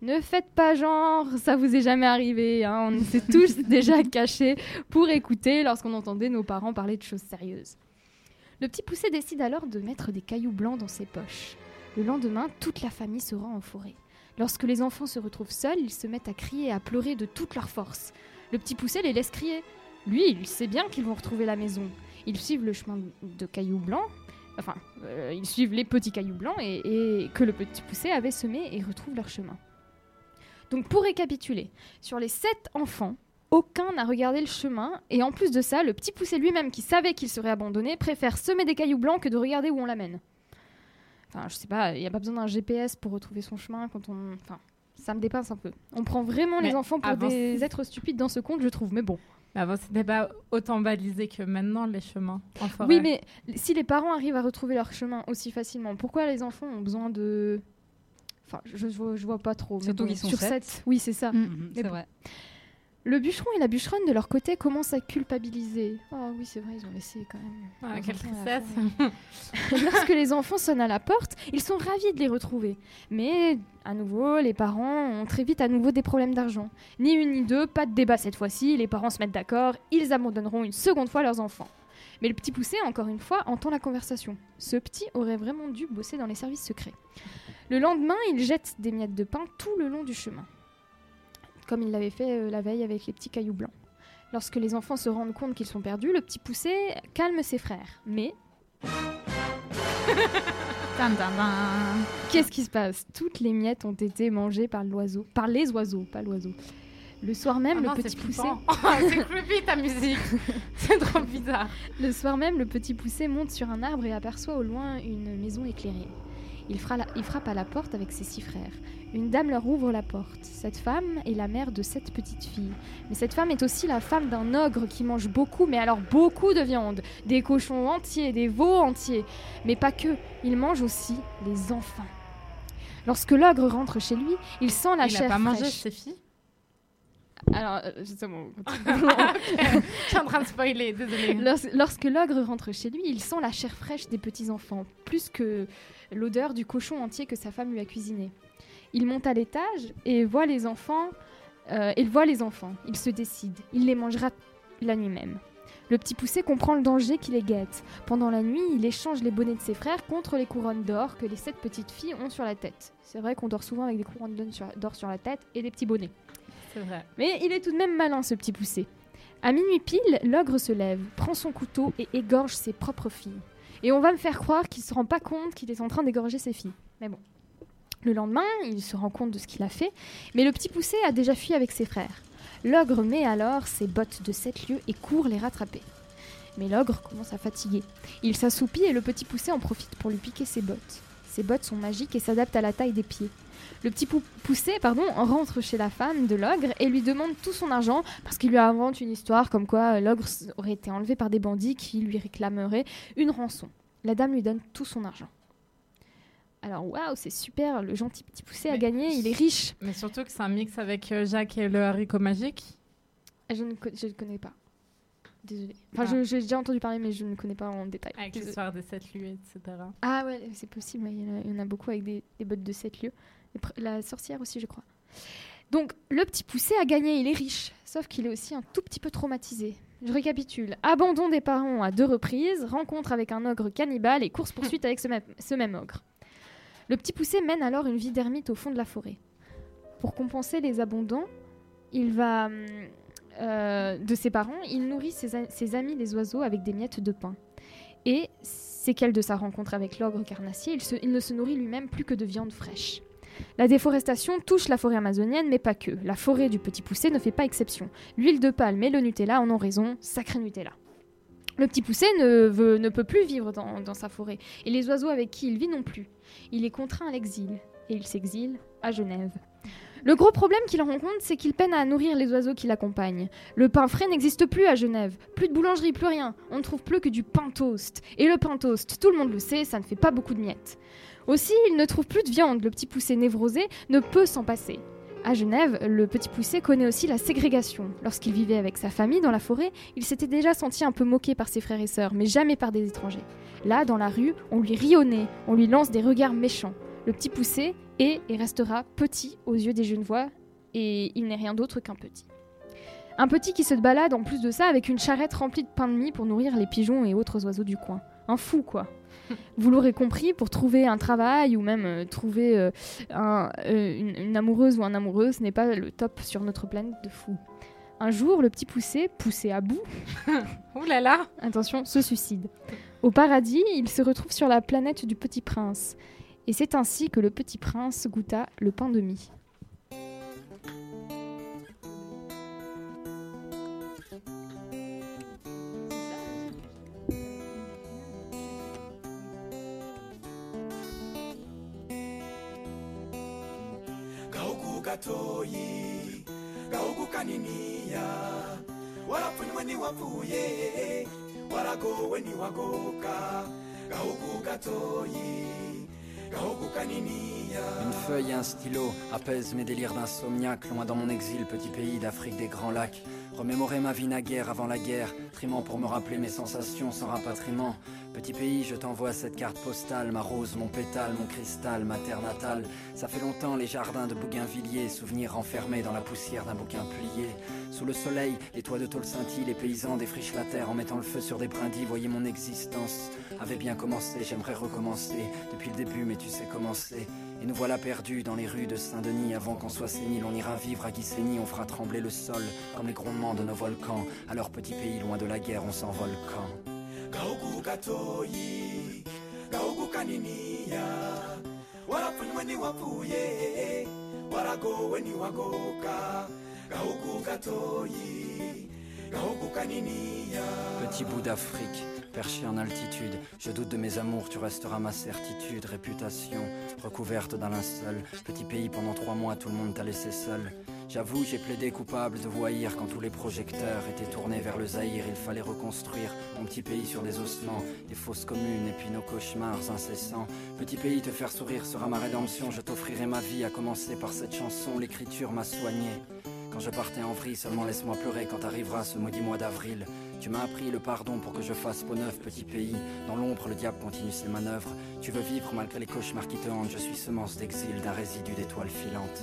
Ne faites pas genre, ça vous est jamais arrivé. hein. On s'est tous déjà cachés pour écouter lorsqu'on entendait nos parents parler de choses sérieuses. Le petit poussé décide alors de mettre des cailloux blancs dans ses poches. Le lendemain, toute la famille se rend en forêt. Lorsque les enfants se retrouvent seuls, ils se mettent à crier et à pleurer de toute leur force. Le petit poussé les laisse crier. Lui, il sait bien qu'ils vont retrouver la maison. Ils suivent le chemin de cailloux blancs, enfin, euh, ils suivent les petits cailloux blancs et, et que le petit poussé avait semés et retrouvent leur chemin. Donc pour récapituler, sur les sept enfants, aucun n'a regardé le chemin, et en plus de ça, le petit poussé lui-même, qui savait qu'il serait abandonné, préfère semer des cailloux blancs que de regarder où on l'amène. Enfin, je sais pas, il n'y a pas besoin d'un GPS pour retrouver son chemin quand on... Enfin, ça me dépasse un peu. On prend vraiment Mais les enfants pour avant- des êtres stupides dans ce conte, je trouve, mais bon. Mais avant, c'était pas autant balisé que maintenant, les chemins en forêt. Oui, mais si les parents arrivent à retrouver leur chemin aussi facilement, pourquoi les enfants ont besoin de... Enfin, je, je, vois, je vois pas trop. Surtout bon, qu'ils sont sur sept. sept, Oui, c'est ça. Mais c'est vrai. Le bûcheron et la bûcheronne, de leur côté, commencent à culpabiliser. Oh oui, c'est vrai, ils ont laissé quand même. Ah, quelle tristesse. Lorsque les enfants sonnent à la porte, ils sont ravis de les retrouver. Mais, à nouveau, les parents ont très vite à nouveau des problèmes d'argent. Ni une ni deux, pas de débat cette fois-ci, les parents se mettent d'accord, ils abandonneront une seconde fois leurs enfants. Mais le petit poussé, encore une fois, entend la conversation. Ce petit aurait vraiment dû bosser dans les services secrets. Le lendemain, il jette des miettes de pain tout le long du chemin, comme il l'avait fait euh, la veille avec les petits cailloux blancs. Lorsque les enfants se rendent compte qu'ils sont perdus, le petit poussé calme ses frères. Mais. Qu'est-ce qui se passe? Toutes les miettes ont été mangées par l'oiseau, par les oiseaux, pas l'oiseau. Le soir même, Ah le non, petit c'est poussé. flippant. c'est creepy ta musique. c'est trop bizarre. Le soir même, le petit poussé monte sur un arbre et aperçoit au loin une maison éclairée. Il, frappe à la porte avec ses six frères. Une dame leur ouvre la porte. Cette femme est la mère de sept petites filles. Mais cette femme est aussi la femme d'un ogre qui mange beaucoup, mais alors beaucoup de viande. Des cochons entiers, des veaux entiers. Mais pas que, il mange aussi les enfants. Lorsque l'ogre rentre chez lui, il sent la Il a chair pas mangé fraîche. ses filles Alors, euh, justement, Je suis en train de spoiler, désolée. Lors- lorsque l'ogre rentre chez lui, il sent la chair fraîche des petits-enfants, plus que l'odeur du cochon entier que sa femme lui a cuisiné. Il monte à l'étage et voit les enfants. euh, il voit les enfants. Il se décide. Il les mangera la nuit même. Le petit poussé comprend le danger qui les guette. Pendant la nuit, il échange les bonnets de ses frères contre les couronnes d'or que les sept petites filles ont sur la tête. C'est vrai qu'on dort souvent avec des couronnes d'or sur la tête et des petits bonnets. Mais il est tout de même malin, ce petit poussé. À minuit pile, l'ogre se lève, prend son couteau et égorge ses propres filles. Et on va me faire croire qu'il se rend pas compte qu'il est en train d'égorger ses filles. Mais bon. Le lendemain, il se rend compte de ce qu'il a fait, mais le petit poussé a déjà fui avec ses frères. L'ogre met alors ses bottes de sept lieues et court les rattraper. Mais l'ogre commence à fatiguer. Il s'assoupit et le petit poussé en profite pour lui piquer ses bottes. Ses bottes sont magiques et s'adaptent à la taille des pieds. Le petit pou- poussé pardon, rentre chez la femme de l'ogre et lui demande tout son argent parce qu'il lui invente une histoire comme quoi euh, l'ogre aurait été enlevé par des bandits qui lui réclameraient une rançon. La dame lui donne tout son argent. Alors waouh, c'est super, le gentil petit poussé a gagné, il est riche. Mais surtout que c'est un mix avec euh, Jacques et le haricot magique? Je ne, je ne connais pas. Désolée. Enfin, Ah. j'ai déjà entendu parler, mais je ne connais pas en détail. Avec l'histoire des sept lieux, etc. Ah ouais, c'est possible, il y, en a, il y en a beaucoup avec des, des bottes de 7 lieux. La sorcière aussi, je crois. Donc, le petit poussé a gagné, il est riche, sauf qu'il est aussi un tout petit peu traumatisé. Je récapitule. Abandon des parents à deux reprises, rencontre avec un ogre cannibale et course-poursuite avec ce même, ogre. Le petit poussé mène alors une vie d'ermite au fond de la forêt. Pour compenser les abondants, il va... hum, euh, de ses parents, il nourrit ses, amis les oiseaux avec des miettes de pain. Et séquelle de sa rencontre avec l'ogre carnassier, il ne se nourrit lui-même plus que de viande fraîche. La déforestation touche la forêt amazonienne, mais pas que. La forêt du petit poussé ne fait pas exception. L'huile de palme et le Nutella en ont raison, sacré Nutella. Le petit poussé ne, veut- peut plus vivre dans, dans sa forêt, et les oiseaux avec qui il vit non plus. Il est contraint à l'exil, et il s'exile à Genève. Le gros problème qu'il rencontre, c'est qu'il peine à nourrir les oiseaux qui l'accompagnent. Le pain frais n'existe plus à Genève. Plus de boulangerie, plus rien. On ne trouve plus que du pain toast. Et le pain toast, tout le monde le sait, ça ne fait pas beaucoup de miettes. Aussi, il ne trouve plus de viande. Le petit poussé névrosé ne peut s'en passer. À Genève, le petit poussé connaît aussi la ségrégation. Lorsqu'il vivait avec sa famille dans la forêt, il s'était déjà senti un peu moqué par ses frères et sœurs, mais jamais par des étrangers. Là, dans la rue, on lui rit au nez, on lui lance des regards méchants. Le petit poussé est et restera petit aux yeux des Genevois, et il n'est rien d'autre qu'un petit. Un petit qui se balade en plus de ça avec une charrette remplie de pain de mie pour nourrir les pigeons et autres oiseaux du coin. Un fou, quoi. Vous l'aurez compris, pour trouver un travail ou même euh, trouver euh, un- euh, une, une amoureuse ou un amoureux, ce n'est pas le top sur notre planète de fou. Un jour, le petit poussé, poussé à bout, Ouh là là attention, se suicide. Au paradis, il se retrouve sur la planète du petit prince. Et c'est ainsi que le petit prince goûta le pain de mie. Une feuille et un stylo apaisent mes délires d'insomniaque, loin dans mon exil, petit pays d'Afrique des grands lacs. Remémorer ma vie naguère avant la guerre, trimant pour me rappeler mes sensations sans rapatriement. Petit pays, je t'envoie cette carte postale, ma rose, mon pétale, mon cristal, ma terre natale. Ça fait longtemps les jardins de Bougainvilliers, souvenirs enfermés dans la poussière d'un bouquin plié. Sous le soleil, les toits de tôle scintillent, les paysans défrichent la terre en mettant le feu sur des brindilles. Voyez mon existence avait bien commencé, j'aimerais recommencer depuis le début, mais tu sais commencer. Nous voilà perdus dans les rues de Saint-Denis. Avant qu'on soit sénile, on ira vivre à Guissény. On fera trembler le sol comme les grondements de nos volcans. Alors, petit pays, loin de la guerre, on s'envole quand? Wagoka, gaugu gatoyi. Petit bout d'Afrique, perché en altitude, je doute de mes amours, tu resteras ma certitude, réputation recouverte d'un linceul. Petit pays, pendant trois mois, tout le monde t'a laissé seul. J'avoue, j'ai plaidé coupable de voyir quand tous les projecteurs étaient tournés vers le Zaïre. Il fallait reconstruire mon petit pays sur des ossements, des fausses communes et puis nos cauchemars incessants. Petit pays, te faire sourire sera ma rédemption. Je t'offrirai ma vie, à commencer par cette chanson. L'écriture m'a soigné. Quand je partais en vrille, seulement laisse-moi pleurer quand arrivera ce maudit mois d'avril. Tu m'as appris le pardon pour que je fasse peau neuve, petit pays. Dans l'ombre, le diable continue ses manœuvres. Tu veux vivre malgré les cauchemars qui te hantent. Je suis semence d'exil d'un résidu d'étoiles filantes.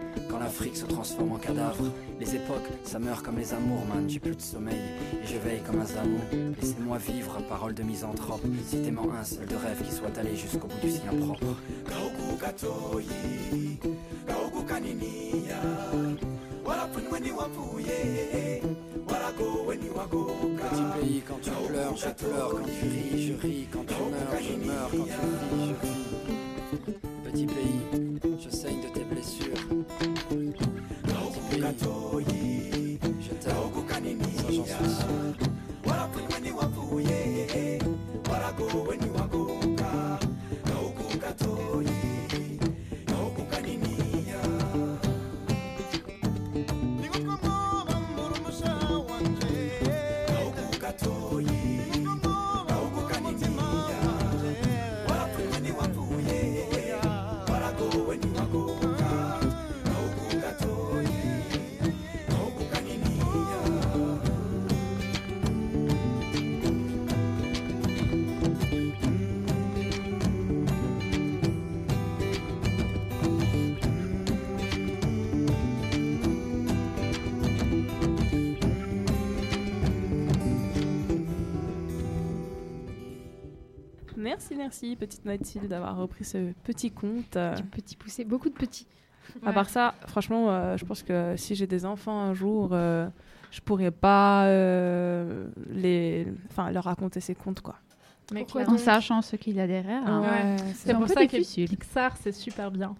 Quand l'Afrique se transforme en cadavre, les époques, ça meurt comme les amours, man. J'ai plus de sommeil et je veille comme un zamou. Laissez-moi vivre, parole de misanthrope. Citez-moi un seul de rêve qui soit allé jusqu'au bout du sien propre. Kaniniya, wapuye, wagoka. Petit pays, quand tu pleures, je pleure. Quand tu ris, je ris. Quand tu meurs, je meurs. Quand tu vis, je vis. Petit pays, Merci, petite Mathilde, d'avoir repris ce petit conte. Du petit poussé, beaucoup de petits. À part ça, franchement, euh, je pense que si j'ai des enfants un jour, euh, je pourrais pas euh, les... enfin, leur raconter ces contes, quoi. Mais en sachant ce qu'il y a derrière. hein. Ouais, c'est pour ça que. Pixar, c'est super bien.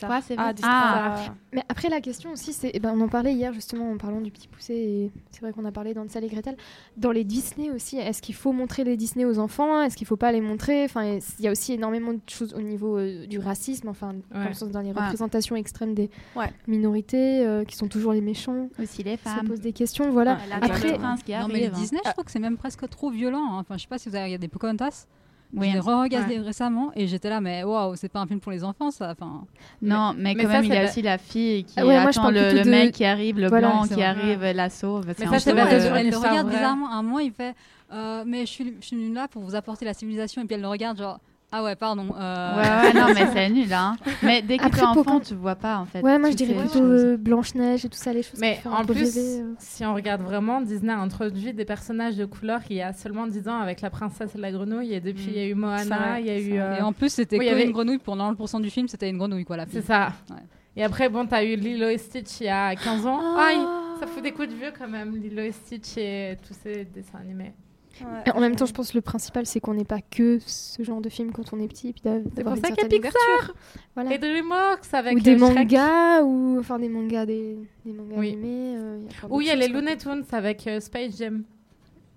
Pixar. Ouais, c'est Ah, vrai. Disney. Ah, Mais après, la question aussi, c'est. eh ben, on en parlait hier justement en parlant du petit poussé, et c'est vrai qu'on a parlé dans Hansel et Gretel. Dans les Disney aussi, est-ce qu'il faut montrer les Disney aux enfants? Est-ce qu'il faut pas les montrer? Enfin, il y a aussi énormément de choses au niveau euh, du racisme, enfin, dans, Ouais. le sens, dans les Ouais. représentations extrêmes des Ouais. minorités, euh, qui sont toujours les méchants. Aussi les Ça femmes. pose des questions, voilà. Après, Non, mais les hein. Disney, je trouve que c'est même presque trop violent. hein. Enfin, je sais pas si vous avez regardé Pocahontas. Oui. Je l'ai re-regardé Ouais. récemment et j'étais là, mais waouh, c'est pas un film pour les enfants, ça. Enfin, Non, mais, mais quand ça, même, il y c'est a aussi la fille qui Ah ouais, moi, je attend le, le de- mec qui arrive, le Voilà, blanc qui vrai. arrive, la sauve. Mais ça, c'est elle, le regarde bizarrement. À un moment, il fait, euh, mais je suis, je suis là pour vous apporter la civilisation. Et puis elle le regarde, genre, ah ouais, pardon. euh, Ouais, ouais, non, mais c'est nul, hein. Mais dès que t'es enfant, tu vois pas, en fait. ouais, moi je dirais plutôt euh, Blanche-Neige et tout ça, les choses Mais en plus, rêver, euh. si on regarde vraiment, Disney a introduit des personnages de couleur il y a seulement 10 ans avec la princesse et la grenouille. Et depuis, il y a eu Moana, il y a eu. euh, Et en plus, c'était oui, y avait- une grenouille. Pour 90% du film, c'était une grenouille, quoi, la fille. C'est ça. Ouais. Et après, bon, t'as eu Lilo et Stitch il y a 15 ans. Ah. Aïe, ça fout des coups de vieux quand même, Lilo et Stitch et tous ces dessins animés. Ouais. En même temps, je pense que le principal, c'est qu'on n'est pas que ce genre de film quand on est petit, et puis d'a- C'est d'avoir pour ça qu'il y a Pixar. Voilà. Et DreamWorks avec ou des euh, Shrek. mangas, ou enfin des mangas, des, des mangas Oui. animés. euh, Ou il y a les. Looney Tunes avec euh, Space Jam.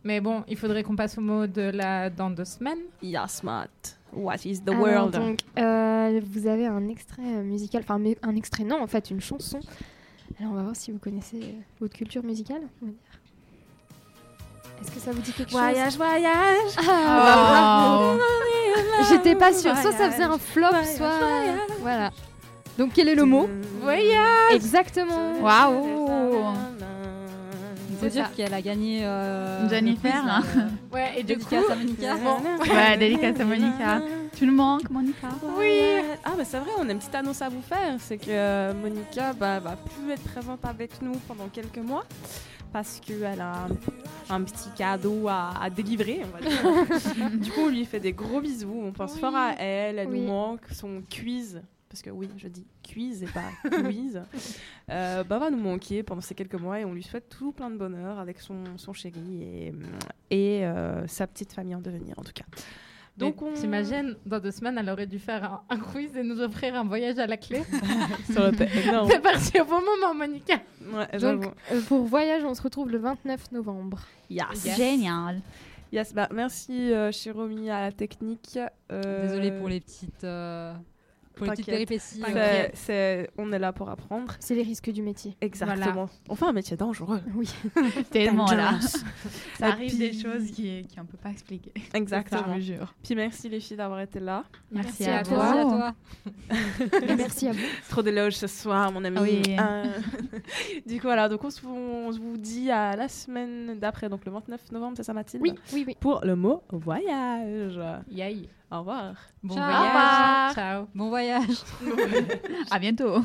Mais bon, il faudrait qu'on passe au mot de la dans deux semaines. Yes, Matt. What is the Alors, world? donc, euh, vous avez un extrait musical, enfin un extrait, non, en fait, une chanson. Alors, on va voir si vous connaissez votre culture musicale. on va dire. Est-ce que ça vous dit quelque Voyage, chose voyage. Ah, Oh. bravo. J'étais pas sûre. Soit ça faisait un flop, Voyage, soit. voyage. Voilà. Donc, quel est le mot Voyage Exactement. Waouh peut dire qu'elle a gagné. euh, Jennifer, le hein. là, euh, Ouais, et du dédicace coup, à Monica. Bon. Ouais, dédicace à Monica. Tu nous manques, Monica? Oui. Ah bah c'est vrai, on a une petite annonce à vous faire, c'est que euh, Monica bah, va plus être présente avec nous pendant quelques mois parce qu'elle a un, petit cadeau à, à délivrer, on va dire. du coup, on lui fait des gros bisous, on pense fort à elle, elle Oui. nous manque, son quiz, parce que oui, je dis quiz et pas quiz, euh, bah, va nous manquer pendant ces quelques mois et on lui souhaite tout plein de bonheur avec son, son chéri et, et euh, sa petite famille en devenir en tout cas. Donc, on... t'imagines, dans deux semaines, elle aurait dû faire un, un quiz et nous offrir un voyage à la clé. Ça aurait été énorme. C'est parti au bon moment, Monica. Ouais, Donc, euh, pour Voyage, on se retrouve le 29 novembre. Yes. Génial. Yes, bah, merci euh, à la technique. Euh, Désolée pour les petites, euh, pour les petites péripéties. C'est- c'est- on est là pour apprendre. C'est les risques du métier. Exactement. On fait un métier dangereux. Oui. Tellement là. Ça arrive puis- des choses qui qu'on peut pas expliquer. Exactement. Je vous jure. Puis merci les filles d'avoir été là. Merci, Merci à, à toi. Merci à toi. Et merci à vous. Trop d'éloges ce soir, mon ami. Oui. Euh, du coup, voilà. Donc, on se, on se vous dit à la semaine d'après, donc le 29 novembre, c'est ça, Mathilde? Oui, oui, oui. Pour le mot voyage. Yay. Au revoir. Bon Ciao. voyage. Au revoir. Ciao. Bon voyage. À bientôt.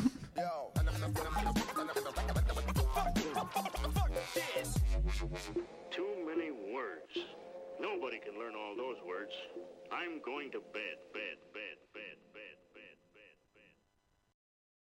Too many words. Nobody can learn all those words. I'm going to bed, bed, bed.